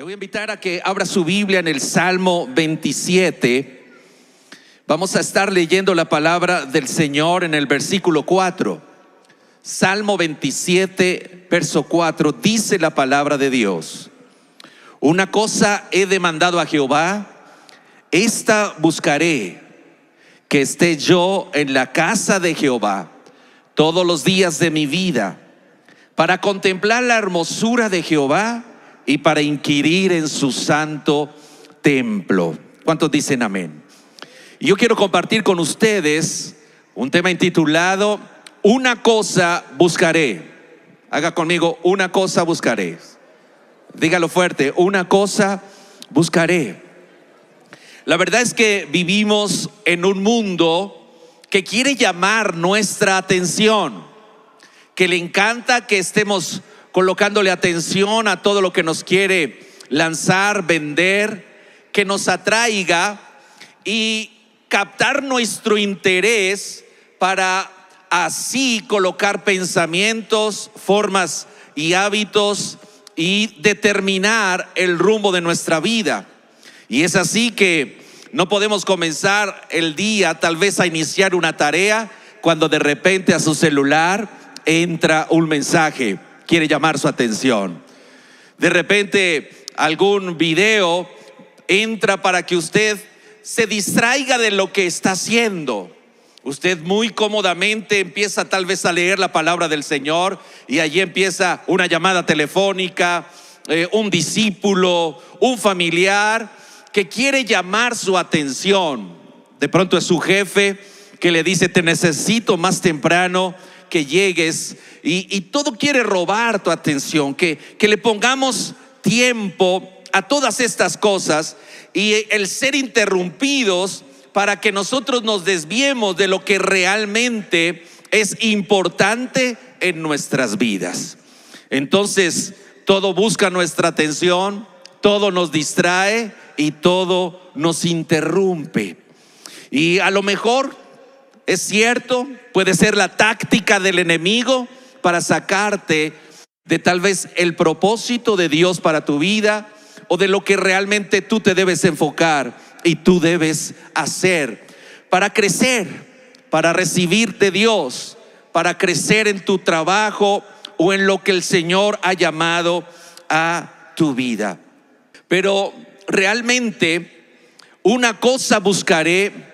Le voy a invitar a que abra su Biblia en el Salmo 27. Vamos a estar leyendo la palabra del Señor en el versículo 4. Salmo 27, verso 4, dice la palabra de Dios. Una cosa he demandado a Jehová, esta buscaré, que esté yo en la casa de Jehová todos los días de mi vida, para contemplar la hermosura de Jehová y para inquirir en su santo templo. ¿Cuántos dicen amén? Yo quiero compartir con ustedes un tema intitulado Una cosa buscaré. Haga conmigo, una cosa buscaré. Dígalo fuerte, una cosa buscaré. La verdad es que vivimos en un mundo que quiere llamar nuestra atención, que le encanta que estemos colocándole atención a todo lo que nos quiere lanzar, vender, que nos atraiga y captar nuestro interés para así colocar pensamientos, formas y hábitos y determinar el rumbo de nuestra vida. Y es así que no podemos comenzar el día tal vez a iniciar una tarea cuando de repente a su celular entra un mensaje quiere llamar su atención. De repente algún video entra para que usted se distraiga de lo que está haciendo. Usted muy cómodamente empieza tal vez a leer la palabra del Señor y allí empieza una llamada telefónica, eh, un discípulo, un familiar que quiere llamar su atención. De pronto es su jefe que le dice, te necesito más temprano que llegues y, todo quiere robar tu atención, que, que le pongamos tiempo a todas estas cosas y el ser interrumpidos para que nosotros nos desviemos de lo que realmente es importante en nuestras vidas. Entonces, todo busca nuestra atención, todo nos distrae y todo nos interrumpe. Y a lo mejor es cierto, puede ser la táctica del enemigo para sacarte de tal vez el propósito de Dios para tu vida o de lo que realmente tú te debes enfocar y tú debes hacer para crecer, para recibirte Dios, para crecer en tu trabajo o en lo que el Señor ha llamado a tu vida. Pero realmente una cosa buscaré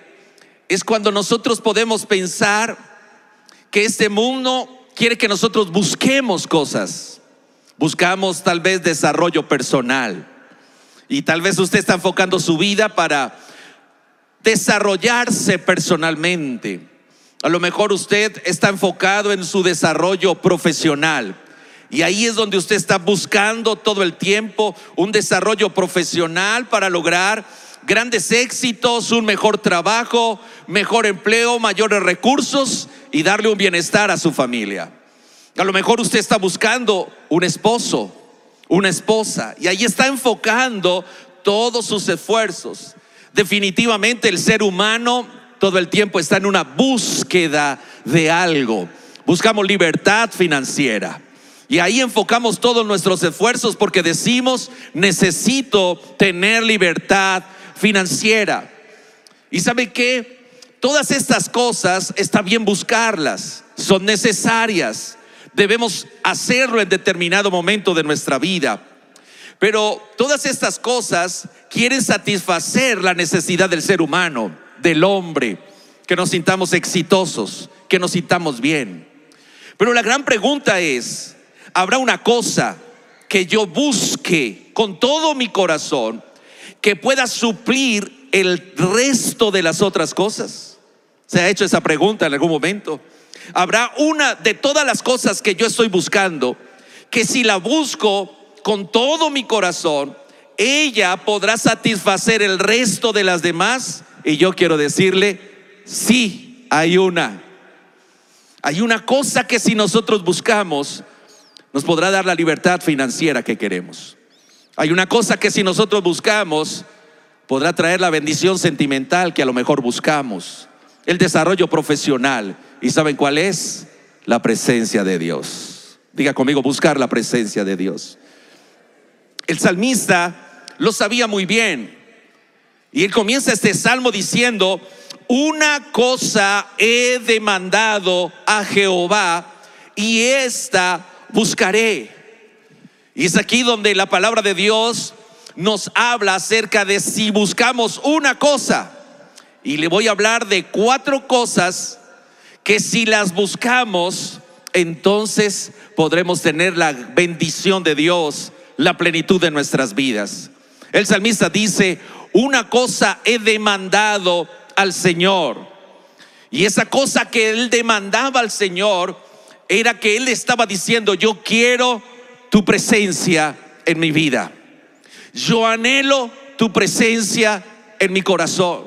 es cuando nosotros podemos pensar que este mundo quiere que nosotros busquemos cosas. Buscamos tal vez desarrollo personal. Y tal vez usted está enfocando su vida para desarrollarse personalmente. A lo mejor usted está enfocado en su desarrollo profesional. Y ahí es donde usted está buscando todo el tiempo un desarrollo profesional para lograr grandes éxitos, un mejor trabajo, mejor empleo, mayores recursos y darle un bienestar a su familia. A lo mejor usted está buscando un esposo, una esposa, y ahí está enfocando todos sus esfuerzos. Definitivamente el ser humano todo el tiempo está en una búsqueda de algo. Buscamos libertad financiera. Y ahí enfocamos todos nuestros esfuerzos porque decimos, necesito tener libertad financiera. ¿Y sabe qué? Todas estas cosas está bien buscarlas, son necesarias. Debemos hacerlo en determinado momento de nuestra vida. Pero todas estas cosas quieren satisfacer la necesidad del ser humano, del hombre, que nos sintamos exitosos, que nos sintamos bien. Pero la gran pregunta es, ¿habrá una cosa que yo busque con todo mi corazón que pueda suplir el resto de las otras cosas? ¿Se ha hecho esa pregunta en algún momento? Habrá una de todas las cosas que yo estoy buscando, que si la busco con todo mi corazón, ella podrá satisfacer el resto de las demás. Y yo quiero decirle, sí, hay una. Hay una cosa que si nosotros buscamos, nos podrá dar la libertad financiera que queremos. Hay una cosa que si nosotros buscamos, podrá traer la bendición sentimental que a lo mejor buscamos, el desarrollo profesional. ¿Y saben cuál es? La presencia de Dios. Diga conmigo, buscar la presencia de Dios. El salmista lo sabía muy bien. Y él comienza este salmo diciendo, una cosa he demandado a Jehová y esta buscaré. Y es aquí donde la palabra de Dios nos habla acerca de si buscamos una cosa. Y le voy a hablar de cuatro cosas que si las buscamos, entonces podremos tener la bendición de Dios, la plenitud de nuestras vidas. El salmista dice, una cosa he demandado al Señor. Y esa cosa que él demandaba al Señor era que él estaba diciendo, yo quiero tu presencia en mi vida. Yo anhelo tu presencia en mi corazón.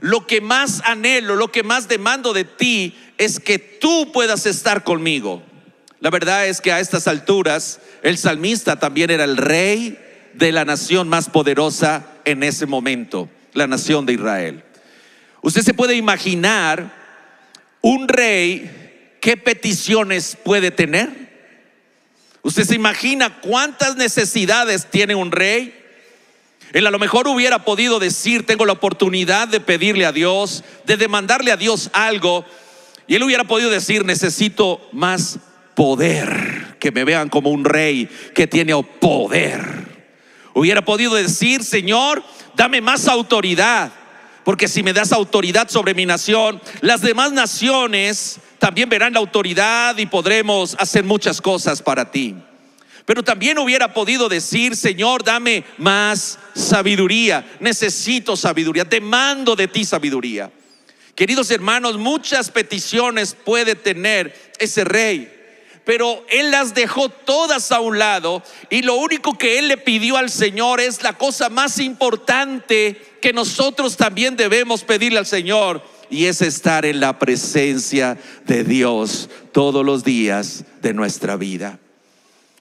Lo que más anhelo, lo que más demando de ti es que tú puedas estar conmigo. La verdad es que a estas alturas el salmista también era el rey de la nación más poderosa en ese momento, la nación de Israel. Usted se puede imaginar un rey qué peticiones puede tener. Usted se imagina cuántas necesidades tiene un rey. Él a lo mejor hubiera podido decir, tengo la oportunidad de pedirle a Dios, de demandarle a Dios algo. Y él hubiera podido decir, necesito más poder, que me vean como un rey que tiene poder. Hubiera podido decir, Señor, dame más autoridad. Porque si me das autoridad sobre mi nación, las demás naciones también verán la autoridad y podremos hacer muchas cosas para ti. Pero también hubiera podido decir, Señor, dame más sabiduría. Necesito sabiduría. Demando de ti sabiduría. Queridos hermanos, muchas peticiones puede tener ese rey pero él las dejó todas a un lado y lo único que él le pidió al Señor es la cosa más importante que nosotros también debemos pedirle al Señor y es estar en la presencia de Dios todos los días de nuestra vida.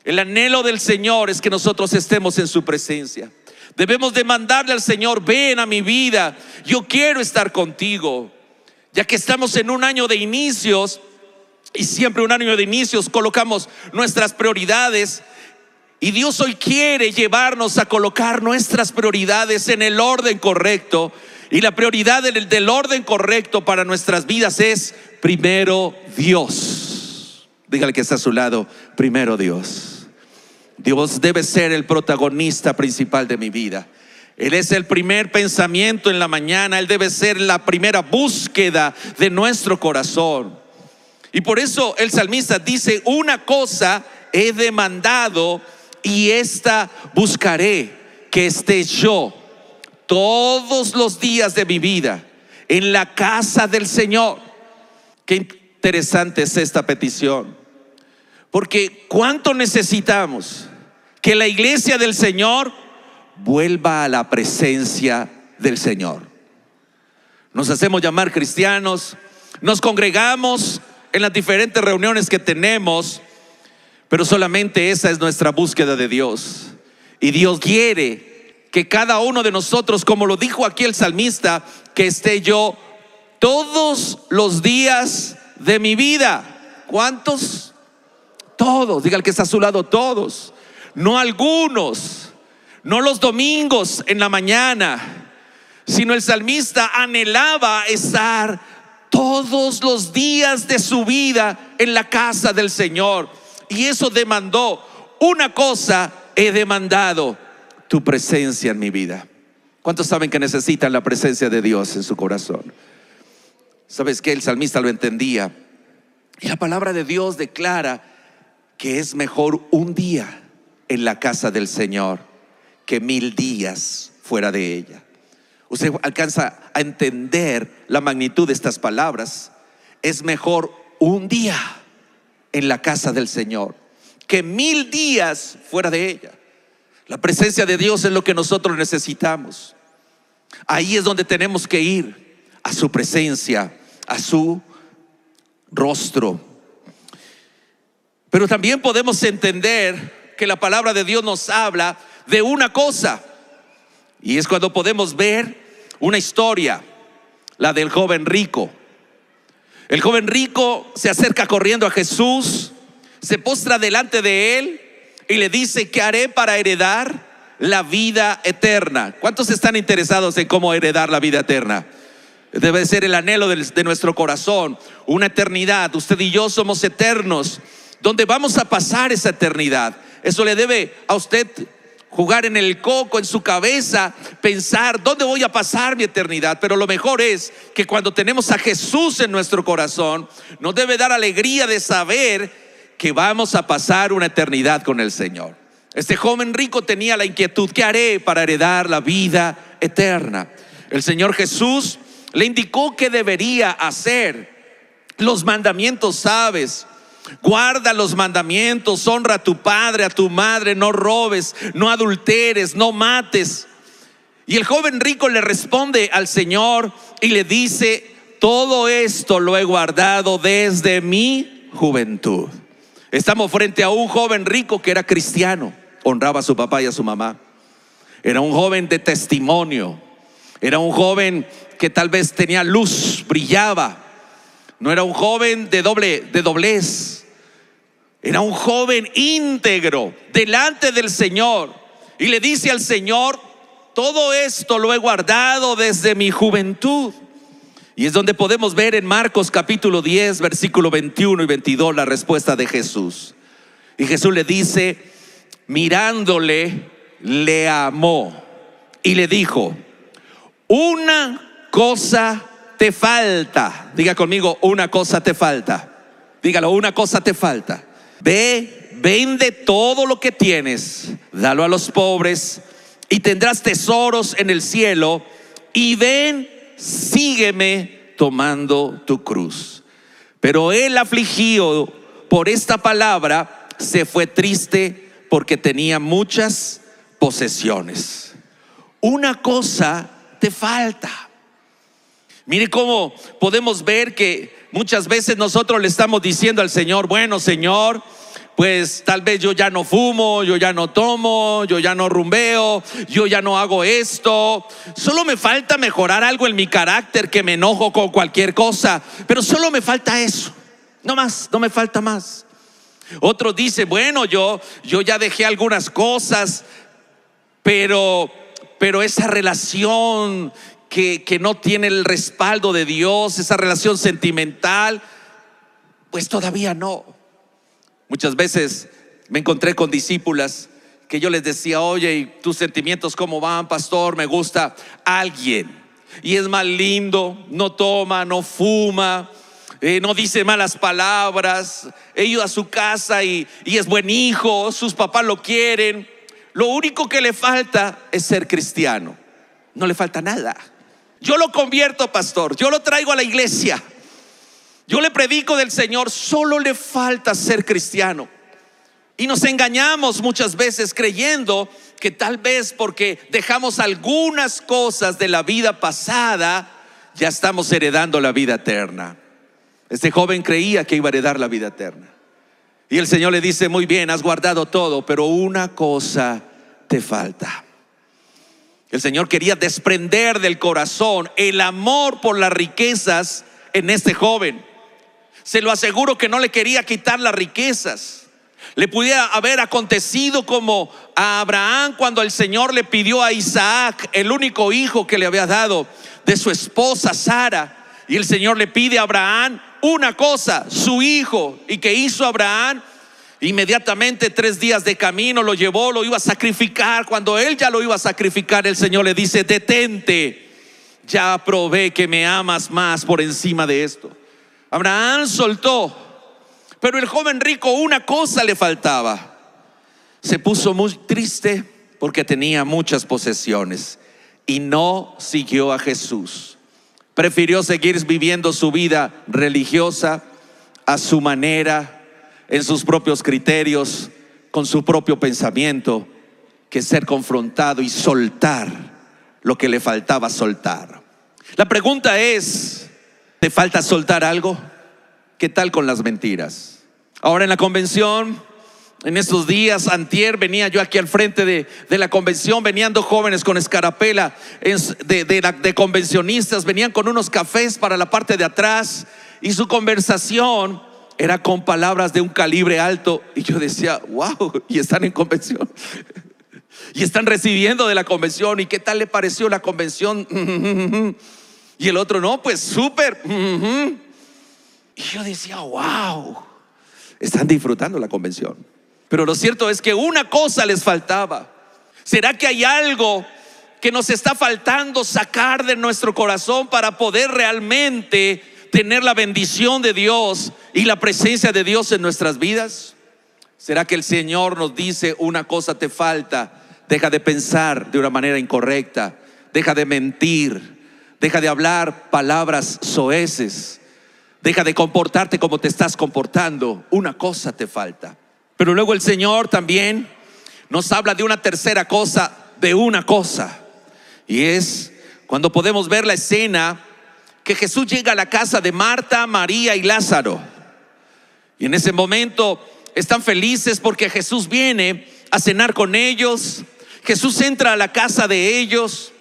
El anhelo del Señor es que nosotros estemos en su presencia. Debemos demandarle al Señor, ven a mi vida, yo quiero estar contigo. Ya que estamos en un año de inicios, y siempre un año de inicios colocamos nuestras prioridades. Y Dios hoy quiere llevarnos a colocar nuestras prioridades en el orden correcto. Y la prioridad del, orden correcto para nuestras vidas es primero Dios. Dígale que está a su lado, primero Dios. Dios debe ser el protagonista principal de mi vida. Él es el primer pensamiento en la mañana, Él debe ser la primera búsqueda de nuestro corazón. Y por eso el salmista dice, una cosa he demandado y esta buscaré, que esté yo todos los días de mi vida en la casa del Señor. Qué interesante es esta petición. Porque cuánto necesitamos que la iglesia del Señor vuelva a la presencia del Señor. Nos hacemos llamar cristianos, nos congregamos en las diferentes reuniones que tenemos, pero solamente esa es nuestra búsqueda de Dios. Y Dios quiere que cada uno de nosotros, como lo dijo aquí el salmista, que esté yo todos los días de mi vida. ¿Cuántos? Todos. Diga el que está a su lado, todos. No algunos. No los domingos en la mañana. Sino el salmista anhelaba estar todos los días de su vida en la casa del Señor. Y eso demandó, una cosa he demandado, tu presencia en mi vida. ¿Cuántos saben que necesitan la presencia de Dios en su corazón? ¿Sabes que El salmista lo entendía. Y la palabra de Dios declara que es mejor un día en la casa del Señor que mil días fuera de ella usted alcanza a entender la magnitud de estas palabras, es mejor un día en la casa del Señor que mil días fuera de ella. La presencia de Dios es lo que nosotros necesitamos. Ahí es donde tenemos que ir, a su presencia, a su rostro. Pero también podemos entender que la palabra de Dios nos habla de una cosa. Y es cuando podemos ver una historia, la del joven rico. El joven rico se acerca corriendo a Jesús, se postra delante de él y le dice, ¿qué haré para heredar la vida eterna? ¿Cuántos están interesados en cómo heredar la vida eterna? Debe ser el anhelo de, de nuestro corazón, una eternidad. Usted y yo somos eternos, donde vamos a pasar esa eternidad. Eso le debe a usted jugar en el coco, en su cabeza, pensar, ¿dónde voy a pasar mi eternidad? Pero lo mejor es que cuando tenemos a Jesús en nuestro corazón, nos debe dar alegría de saber que vamos a pasar una eternidad con el Señor. Este joven rico tenía la inquietud, ¿qué haré para heredar la vida eterna? El Señor Jesús le indicó qué debería hacer. Los mandamientos sabes, Guarda los mandamientos, honra a tu padre, a tu madre, no robes, no adulteres, no mates. Y el joven rico le responde al Señor y le dice, todo esto lo he guardado desde mi juventud. Estamos frente a un joven rico que era cristiano, honraba a su papá y a su mamá. Era un joven de testimonio, era un joven que tal vez tenía luz, brillaba, no era un joven de doble de doblez. Era un joven íntegro delante del Señor y le dice al Señor, todo esto lo he guardado desde mi juventud. Y es donde podemos ver en Marcos capítulo 10, versículo 21 y 22 la respuesta de Jesús. Y Jesús le dice, mirándole, le amó y le dijo, una cosa te falta. Diga conmigo, una cosa te falta. Dígalo, una cosa te falta. Ve, vende todo lo que tienes, dalo a los pobres y tendrás tesoros en el cielo. Y ven, sígueme tomando tu cruz. Pero él afligido por esta palabra se fue triste porque tenía muchas posesiones. Una cosa te falta. Mire cómo podemos ver que muchas veces nosotros le estamos diciendo al Señor, bueno Señor, pues tal vez yo ya no fumo, yo ya no tomo, yo ya no rumbeo, yo ya no hago esto. Solo me falta mejorar algo en mi carácter que me enojo con cualquier cosa, pero solo me falta eso. No más, no me falta más. Otros dicen, bueno, yo yo ya dejé algunas cosas, pero pero esa relación que, no tiene el respaldo de Dios, esa relación sentimental, pues todavía no. Muchas veces me encontré con discípulas que yo les decía, oye, ¿y tus sentimientos cómo van, pastor? Me gusta alguien. Y es más lindo, no toma, no fuma, eh, no dice malas palabras, he ido a su casa y, y es buen hijo, sus papás lo quieren. Lo único que le falta es ser cristiano. No le falta nada. Yo lo convierto, pastor. Yo lo traigo a la iglesia. Yo le predico del Señor. Solo le falta ser cristiano. Y nos engañamos muchas veces creyendo que tal vez porque dejamos algunas cosas de la vida pasada, ya estamos heredando la vida eterna. Este joven creía que iba a heredar la vida eterna. Y el Señor le dice, muy bien, has guardado todo, pero una cosa te falta. El Señor quería desprender del corazón el amor por las riquezas en este joven. Se lo aseguro que no le quería quitar las riquezas. Le pudiera haber acontecido como a Abraham cuando el Señor le pidió a Isaac, el único hijo que le había dado de su esposa Sara. Y el Señor le pide a Abraham una cosa, su hijo. ¿Y que hizo Abraham? Inmediatamente tres días de camino lo llevó, lo iba a sacrificar. Cuando él ya lo iba a sacrificar, el Señor le dice, detente, ya probé que me amas más por encima de esto. Abraham soltó, pero el joven rico una cosa le faltaba. Se puso muy triste porque tenía muchas posesiones y no siguió a Jesús. Prefirió seguir viviendo su vida religiosa a su manera en sus propios criterios, con su propio pensamiento, que ser confrontado y soltar lo que le faltaba soltar. La pregunta es, ¿te falta soltar algo? ¿Qué tal con las mentiras? Ahora en la convención, en estos días, antier, venía yo aquí al frente de, la convención, venían dos jóvenes con escarapela de, de convencionistas, venían con unos cafés para la parte de atrás y su conversación era con palabras de un calibre alto. Y yo decía, wow, y están en convención. Y están recibiendo de la convención. ¿Y qué tal le pareció la convención? Y el otro, no, pues súper. Y yo decía, wow, están disfrutando la convención. Pero lo cierto es que una cosa les faltaba. ¿Será que hay algo que nos está faltando sacar de nuestro corazón para poder realmente tener la bendición de Dios y la presencia de Dios en nuestras vidas? ¿Será que el Señor nos dice una cosa te falta? Deja de pensar de una manera incorrecta, deja de mentir, deja de hablar palabras soeces, deja de comportarte como te estás comportando. Una cosa te falta. Pero luego el Señor también nos habla de una tercera cosa, de una cosa. Y es cuando podemos ver la escena que Jesús llega a la casa de Marta, María y Lázaro. Y en ese momento están felices porque Jesús viene a cenar con ellos. Jesús entra a la casa de ellos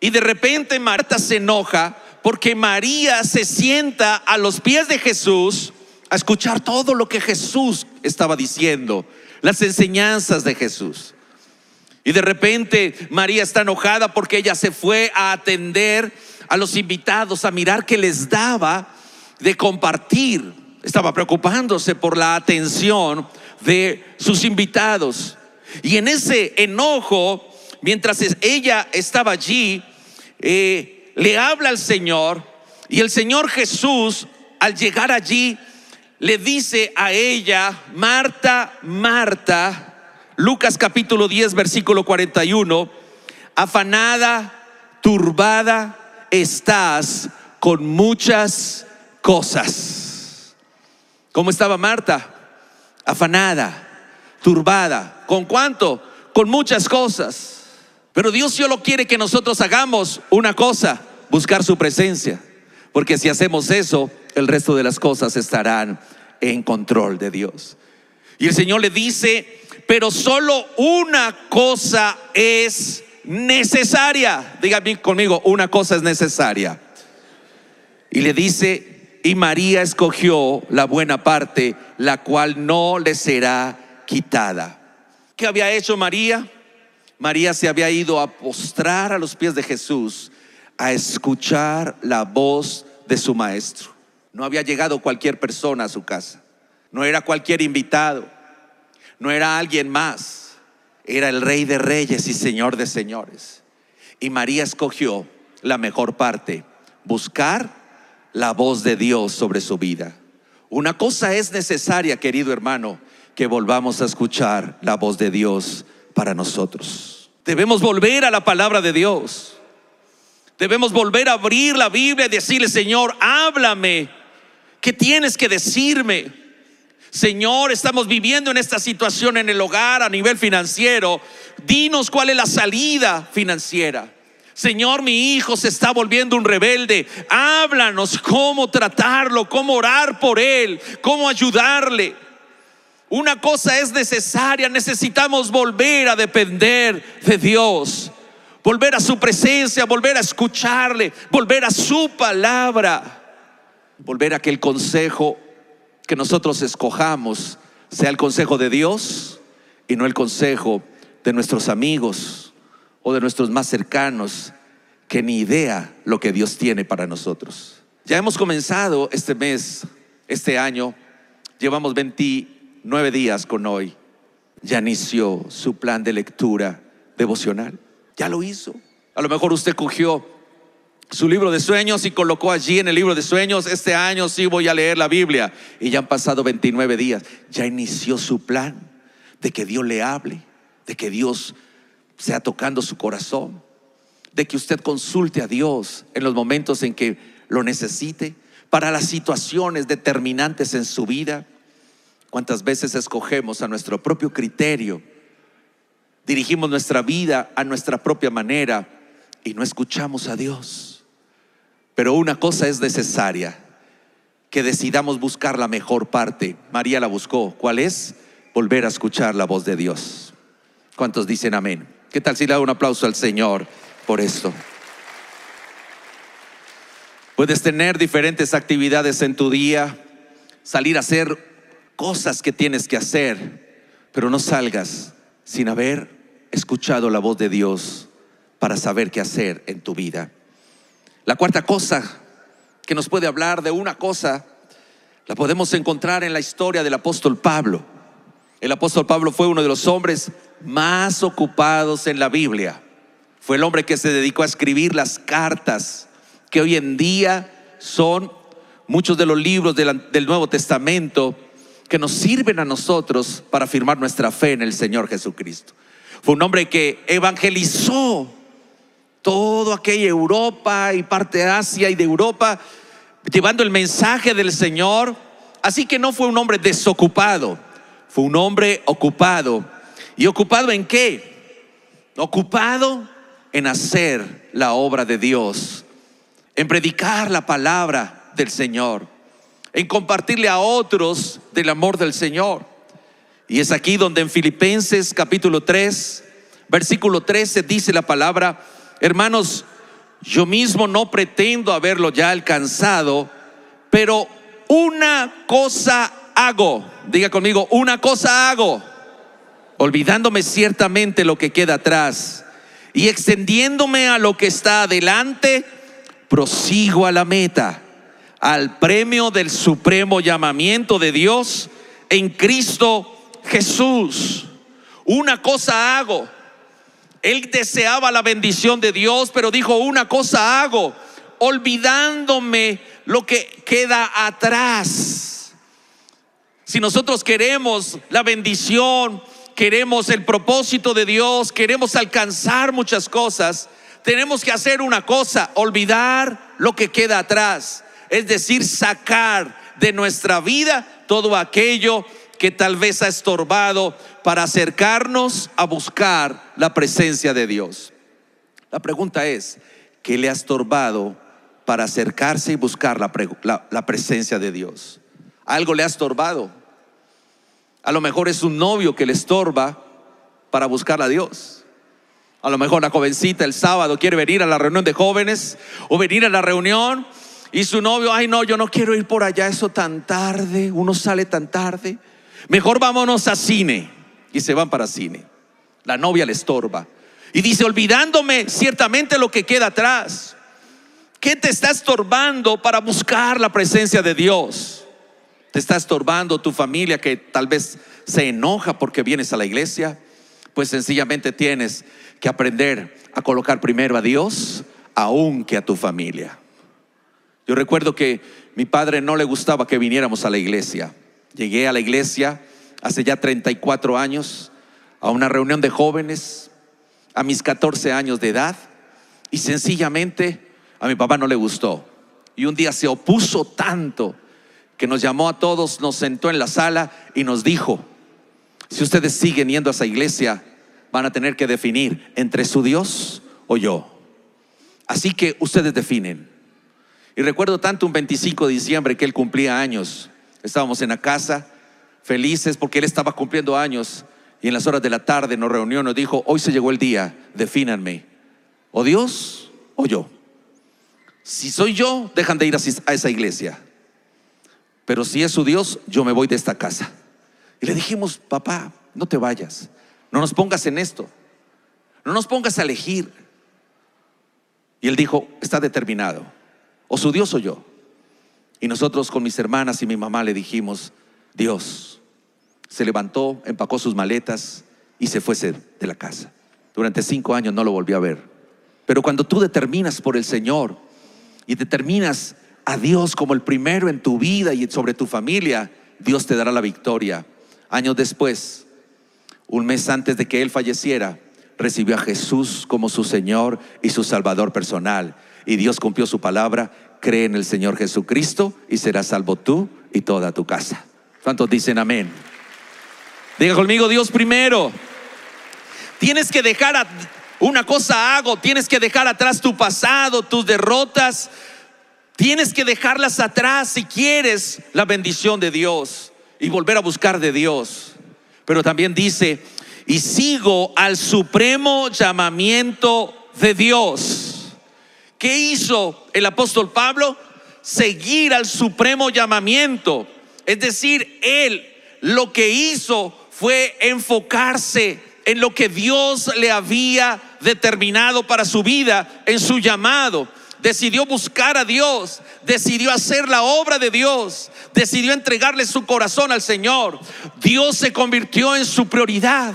y de repente Marta se enoja porque María se sienta a los pies de Jesús a escuchar todo lo que Jesús estaba diciendo, las enseñanzas de Jesús. Y de repente María está enojada porque ella se fue a atender a los invitados, a mirar qué les daba de compartir. Estaba preocupándose por la atención de sus invitados. Y en ese enojo, mientras ella estaba allí, eh, le habla al Señor y el Señor Jesús, al llegar allí, le dice a ella, Marta, Marta, Lucas capítulo 10, versículo 41, afanada, turbada, estás con muchas cosas. ¿Cómo estaba Marta? Afanada, turbada. ¿Con cuánto? Con muchas cosas. Pero Dios solo quiere que nosotros hagamos una cosa, buscar su presencia. Porque si hacemos eso, el resto de las cosas estarán en control de Dios. Y el Señor le dice, pero solo una cosa es necesaria. Dígame conmigo, una cosa es necesaria. Y le dice, y María escogió la buena parte, la cual no le será quitada. ¿Qué había hecho María? María se había ido a postrar a los pies de Jesús, a escuchar la voz de su maestro. No había llegado cualquier persona a su casa, no era cualquier invitado no era alguien más, era el rey de reyes y señor de señores. Y María escogió la mejor parte, buscar la voz de Dios sobre su vida. Una cosa es necesaria, querido hermano, que volvamos a escuchar la voz de Dios para nosotros. Debemos volver a la palabra de Dios. Debemos volver a abrir la Biblia y decirle, Señor, háblame. ¿Qué tienes que decirme? Señor, estamos viviendo en esta situación en el hogar a nivel financiero. Dinos cuál es la salida financiera. Señor, mi hijo se está volviendo un rebelde. Háblanos cómo tratarlo, cómo orar por él, cómo ayudarle. Una cosa es necesaria, necesitamos volver a depender de Dios, volver a su presencia, volver a escucharle, volver a su palabra, volver a que el consejo que nosotros escojamos sea el consejo de Dios y no el consejo de nuestros amigos o de nuestros más cercanos que ni idea lo que Dios tiene para nosotros. Ya hemos comenzado este mes, este año, llevamos 29 días con hoy. Ya inició su plan de lectura devocional. Ya lo hizo. A lo mejor usted cogió su libro de sueños y colocó allí en el libro de sueños, este año sí voy a leer la Biblia. Y ya han pasado 29 días. Ya inició su plan de que Dios le hable, de que Dios sea tocando su corazón, de que usted consulte a Dios en los momentos en que lo necesite, para las situaciones determinantes en su vida. ¿Cuántas veces escogemos a nuestro propio criterio? Dirigimos nuestra vida a nuestra propia manera y no escuchamos a Dios. Pero una cosa es necesaria, que decidamos buscar la mejor parte. María la buscó. ¿Cuál es? Volver a escuchar la voz de Dios. ¿Cuántos dicen amén? ¿Qué tal si le da un aplauso al Señor por esto? Puedes tener diferentes actividades en tu día, salir a hacer cosas que tienes que hacer, pero no salgas sin haber escuchado la voz de Dios para saber qué hacer en tu vida. La cuarta cosa que nos puede hablar de una cosa, la podemos encontrar en la historia del apóstol Pablo. El apóstol Pablo fue uno de los hombres más ocupados en la Biblia. Fue el hombre que se dedicó a escribir las cartas que hoy en día son muchos de los libros del Nuevo Testamento que nos sirven a nosotros para afirmar nuestra fe en el Señor Jesucristo. Fue un hombre que evangelizó todo aquella Europa y parte de Asia y de Europa, llevando el mensaje del Señor. Así que no fue un hombre desocupado, fue un hombre ocupado. ¿Y ocupado en qué? Ocupado en hacer la obra de Dios, en predicar la palabra del Señor en compartirle a otros del amor del Señor. Y es aquí donde en Filipenses capítulo 3, versículo 13 dice la palabra, hermanos, yo mismo no pretendo haberlo ya alcanzado, pero una cosa hago, diga conmigo, una cosa hago, olvidándome ciertamente lo que queda atrás y extendiéndome a lo que está adelante, prosigo a la meta al premio del supremo llamamiento de Dios en Cristo Jesús. Una cosa hago. Él deseaba la bendición de Dios, pero dijo, una cosa hago, olvidándome lo que queda atrás. Si nosotros queremos la bendición, queremos el propósito de Dios, queremos alcanzar muchas cosas, tenemos que hacer una cosa, olvidar lo que queda atrás es decir, sacar de nuestra vida todo aquello que tal vez ha estorbado para acercarnos a buscar la presencia de Dios. La pregunta es, ¿qué le ha estorbado para acercarse y buscar la, presencia de Dios? Algo le ha estorbado. A lo mejor es un novio que le estorba para buscar a Dios. A lo mejor la jovencita el sábado quiere venir a la reunión de jóvenes o venir a la reunión y su novio, ay no, yo no quiero ir por allá, eso tan tarde, uno sale tan tarde. Mejor vámonos a cine. Y se van para cine. La novia le estorba. Y dice, olvidándome ciertamente lo que queda atrás. ¿Qué te está estorbando para buscar la presencia de Dios? ¿Te está estorbando tu familia que tal vez se enoja porque vienes a la iglesia? Pues sencillamente tienes que aprender a colocar primero a Dios, aunque a tu familia. Yo recuerdo que mi padre no le gustaba que viniéramos a la iglesia. Llegué a la iglesia hace ya 34 años a una reunión de jóvenes a mis 14 años de edad y sencillamente a mi papá no le gustó. Y un día se opuso tanto que nos llamó a todos, nos sentó en la sala y nos dijo, si ustedes siguen yendo a esa iglesia, van a tener que definir entre su Dios o yo. Así que ustedes definen. Y recuerdo tanto un 25 de diciembre que él cumplía años. Estábamos en la casa felices porque él estaba cumpliendo años y en las horas de la tarde nos reunió, nos dijo, hoy se llegó el día, defínanme, o Dios o yo. Si soy yo, dejan de ir a esa iglesia. Pero si es su Dios, yo me voy de esta casa. Y le dijimos, papá, no te vayas, no nos pongas en esto, no nos pongas a elegir. Y él dijo, está determinado. O su Dios o yo. Y nosotros con mis hermanas y mi mamá le dijimos, Dios se levantó, empacó sus maletas y se fuese de la casa. Durante cinco años no lo volvió a ver. Pero cuando tú determinas por el Señor y determinas a Dios como el primero en tu vida y sobre tu familia, Dios te dará la victoria. Años después, un mes antes de que Él falleciera, recibió a Jesús como su Señor y su Salvador personal y Dios cumplió su palabra, cree en el Señor Jesucristo y serás salvo tú y toda tu casa. ¿Cuántos dicen amén? Diga conmigo, Dios primero. Tienes que dejar una cosa hago, tienes que dejar atrás tu pasado, tus derrotas. Tienes que dejarlas atrás si quieres la bendición de Dios y volver a buscar de Dios. Pero también dice, y sigo al supremo llamamiento de Dios. ¿Qué hizo el apóstol Pablo? Seguir al supremo llamamiento. Es decir, él lo que hizo fue enfocarse en lo que Dios le había determinado para su vida, en su llamado. Decidió buscar a Dios, decidió hacer la obra de Dios, decidió entregarle su corazón al Señor. Dios se convirtió en su prioridad,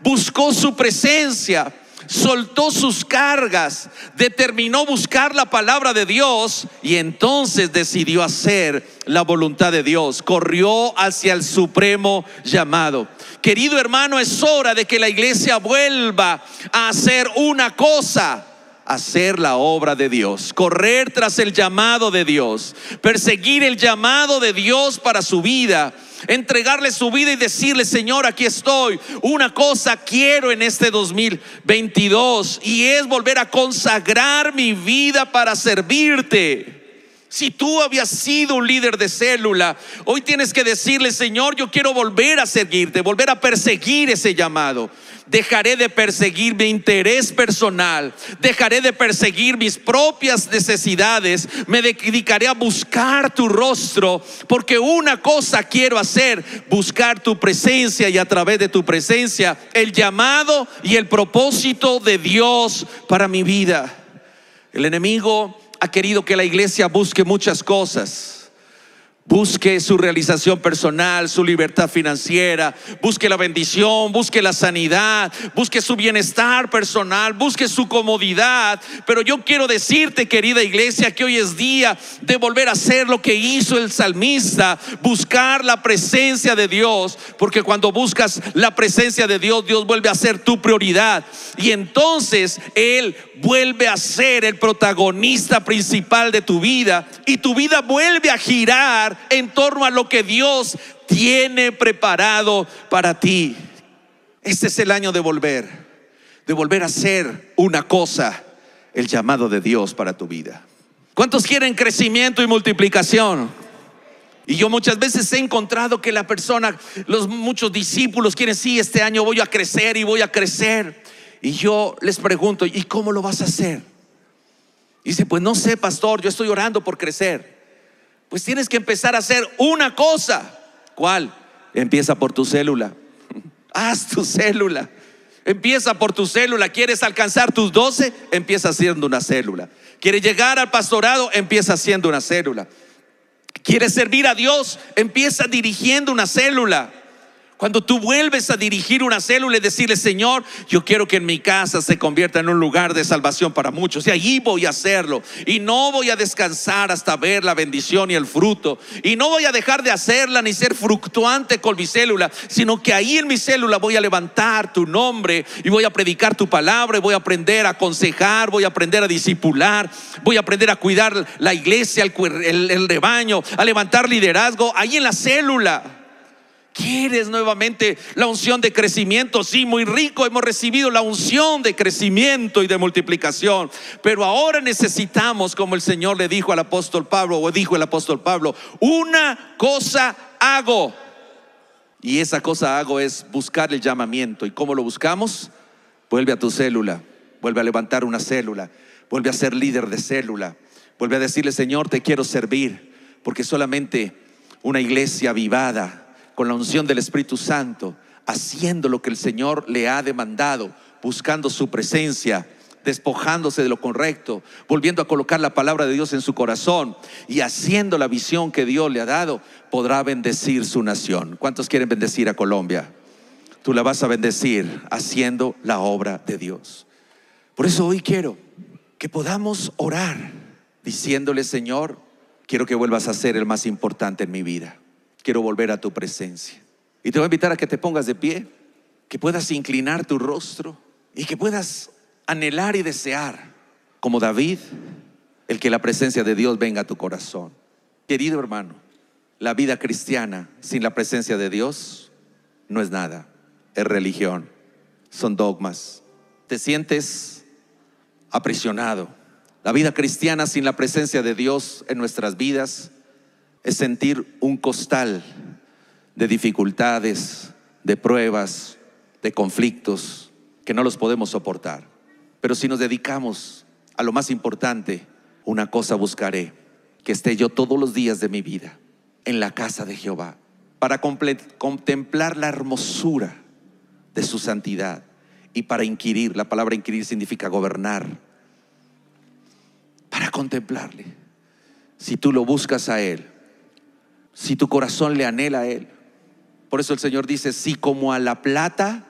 buscó su presencia, soltó sus cargas, determinó buscar la palabra de Dios y entonces decidió hacer la voluntad de Dios. Corrió hacia el supremo llamado. Querido hermano, es hora de que la iglesia vuelva a hacer una cosa hacer la obra de Dios, correr tras el llamado de Dios, perseguir el llamado de Dios para su vida entregarle su vida y decirle, Señor, aquí estoy. Una cosa quiero en este 2022 y es volver a consagrar mi vida para servirte. Si tú habías sido un líder de célula, hoy tienes que decirle, Señor, yo quiero volver a seguirte, volver a perseguir ese llamado. Dejaré de perseguir mi interés personal, dejaré de perseguir mis propias necesidades, me dedicaré a buscar tu rostro, porque una cosa quiero hacer, buscar tu presencia y a través de tu presencia el llamado y el propósito de Dios para mi vida. El enemigo ha querido que la iglesia busque muchas cosas. Busque su realización personal, su libertad financiera, busque la bendición, busque la sanidad, busque su bienestar personal, busque su comodidad. Pero yo quiero decirte, querida iglesia, que hoy es día de volver a hacer lo que hizo el salmista, buscar la presencia de Dios, porque cuando buscas la presencia de Dios, Dios vuelve a ser tu prioridad. Y entonces Él vuelve a ser el protagonista principal de tu vida y tu vida vuelve a girar en torno a lo que Dios tiene preparado para ti. Este es el año de volver, de volver a ser una cosa, el llamado de Dios para tu vida. ¿Cuántos quieren crecimiento y multiplicación? Y yo muchas veces he encontrado que la persona, los muchos discípulos quieren, sí, este año voy a crecer y voy a crecer. Y yo les pregunto, ¿y cómo lo vas a hacer? dice, pues no sé, pastor, yo estoy orando por crecer. Pues tienes que empezar a hacer una cosa. ¿Cuál? Empieza por tu célula. Haz tu célula. Empieza por tu célula. ¿Quieres alcanzar tus doce? Empieza haciendo una célula. ¿Quieres llegar al pastorado? Empieza haciendo una célula. ¿Quieres servir a Dios? Empieza dirigiendo una célula. Cuando tú vuelves a dirigir una célula y decirle, Señor, yo quiero que en mi casa se convierta en un lugar de salvación para muchos. Y allí voy a hacerlo. Y no voy a descansar hasta ver la bendición y el fruto. Y no voy a dejar de hacerla ni ser fructuante con mi célula, sino que ahí en mi célula voy a levantar tu nombre y voy a predicar tu palabra y voy a aprender a aconsejar, voy a aprender a disipular, voy a aprender a cuidar la iglesia, el, el rebaño, a levantar liderazgo ahí en la célula. ¿Quieres nuevamente la unción de crecimiento? Sí, muy rico, hemos recibido la unción de crecimiento y de multiplicación. Pero ahora necesitamos, como el Señor le dijo al apóstol Pablo, o dijo el apóstol Pablo, una cosa hago. Y esa cosa hago es buscar el llamamiento. ¿Y cómo lo buscamos? Vuelve a tu célula, vuelve a levantar una célula, vuelve a ser líder de célula, vuelve a decirle, Señor, te quiero servir, porque solamente una iglesia avivada con la unción del Espíritu Santo, haciendo lo que el Señor le ha demandado, buscando su presencia, despojándose de lo correcto, volviendo a colocar la palabra de Dios en su corazón y haciendo la visión que Dios le ha dado, podrá bendecir su nación. ¿Cuántos quieren bendecir a Colombia? Tú la vas a bendecir haciendo la obra de Dios. Por eso hoy quiero que podamos orar diciéndole, Señor, quiero que vuelvas a ser el más importante en mi vida quiero volver a tu presencia. Y te voy a invitar a que te pongas de pie, que puedas inclinar tu rostro y que puedas anhelar y desear, como David, el que la presencia de Dios venga a tu corazón. Querido hermano, la vida cristiana sin la presencia de Dios no es nada, es religión, son dogmas. Te sientes aprisionado. La vida cristiana sin la presencia de Dios en nuestras vidas es sentir un costal de dificultades, de pruebas, de conflictos que no los podemos soportar. Pero si nos dedicamos a lo más importante, una cosa buscaré, que esté yo todos los días de mi vida en la casa de Jehová, para contemplar la hermosura de su santidad y para inquirir. La palabra inquirir significa gobernar. Para contemplarle. Si tú lo buscas a Él, si tu corazón le anhela a Él. Por eso el Señor dice, si como a la plata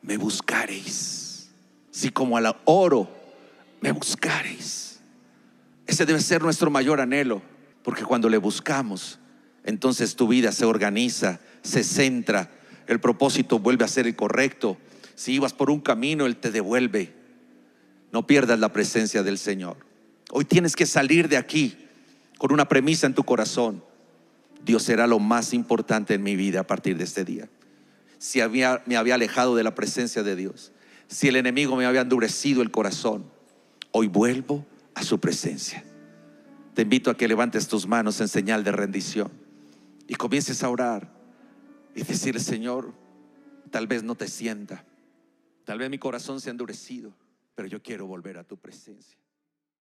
me buscareis, si como al oro me buscareis. Ese debe ser nuestro mayor anhelo, porque cuando le buscamos, entonces tu vida se organiza, se centra, el propósito vuelve a ser el correcto. Si ibas por un camino, Él te devuelve. No pierdas la presencia del Señor. Hoy tienes que salir de aquí con una premisa en tu corazón. Dios será lo más importante en mi vida a partir de este día. Si me había alejado de la presencia de Dios, si el enemigo me había endurecido el corazón, hoy vuelvo a su presencia. Te invito a que levantes tus manos en señal de rendición y comiences a orar y decirle, Señor, tal vez no te sienta, tal vez mi corazón se ha endurecido, pero yo quiero volver a tu presencia.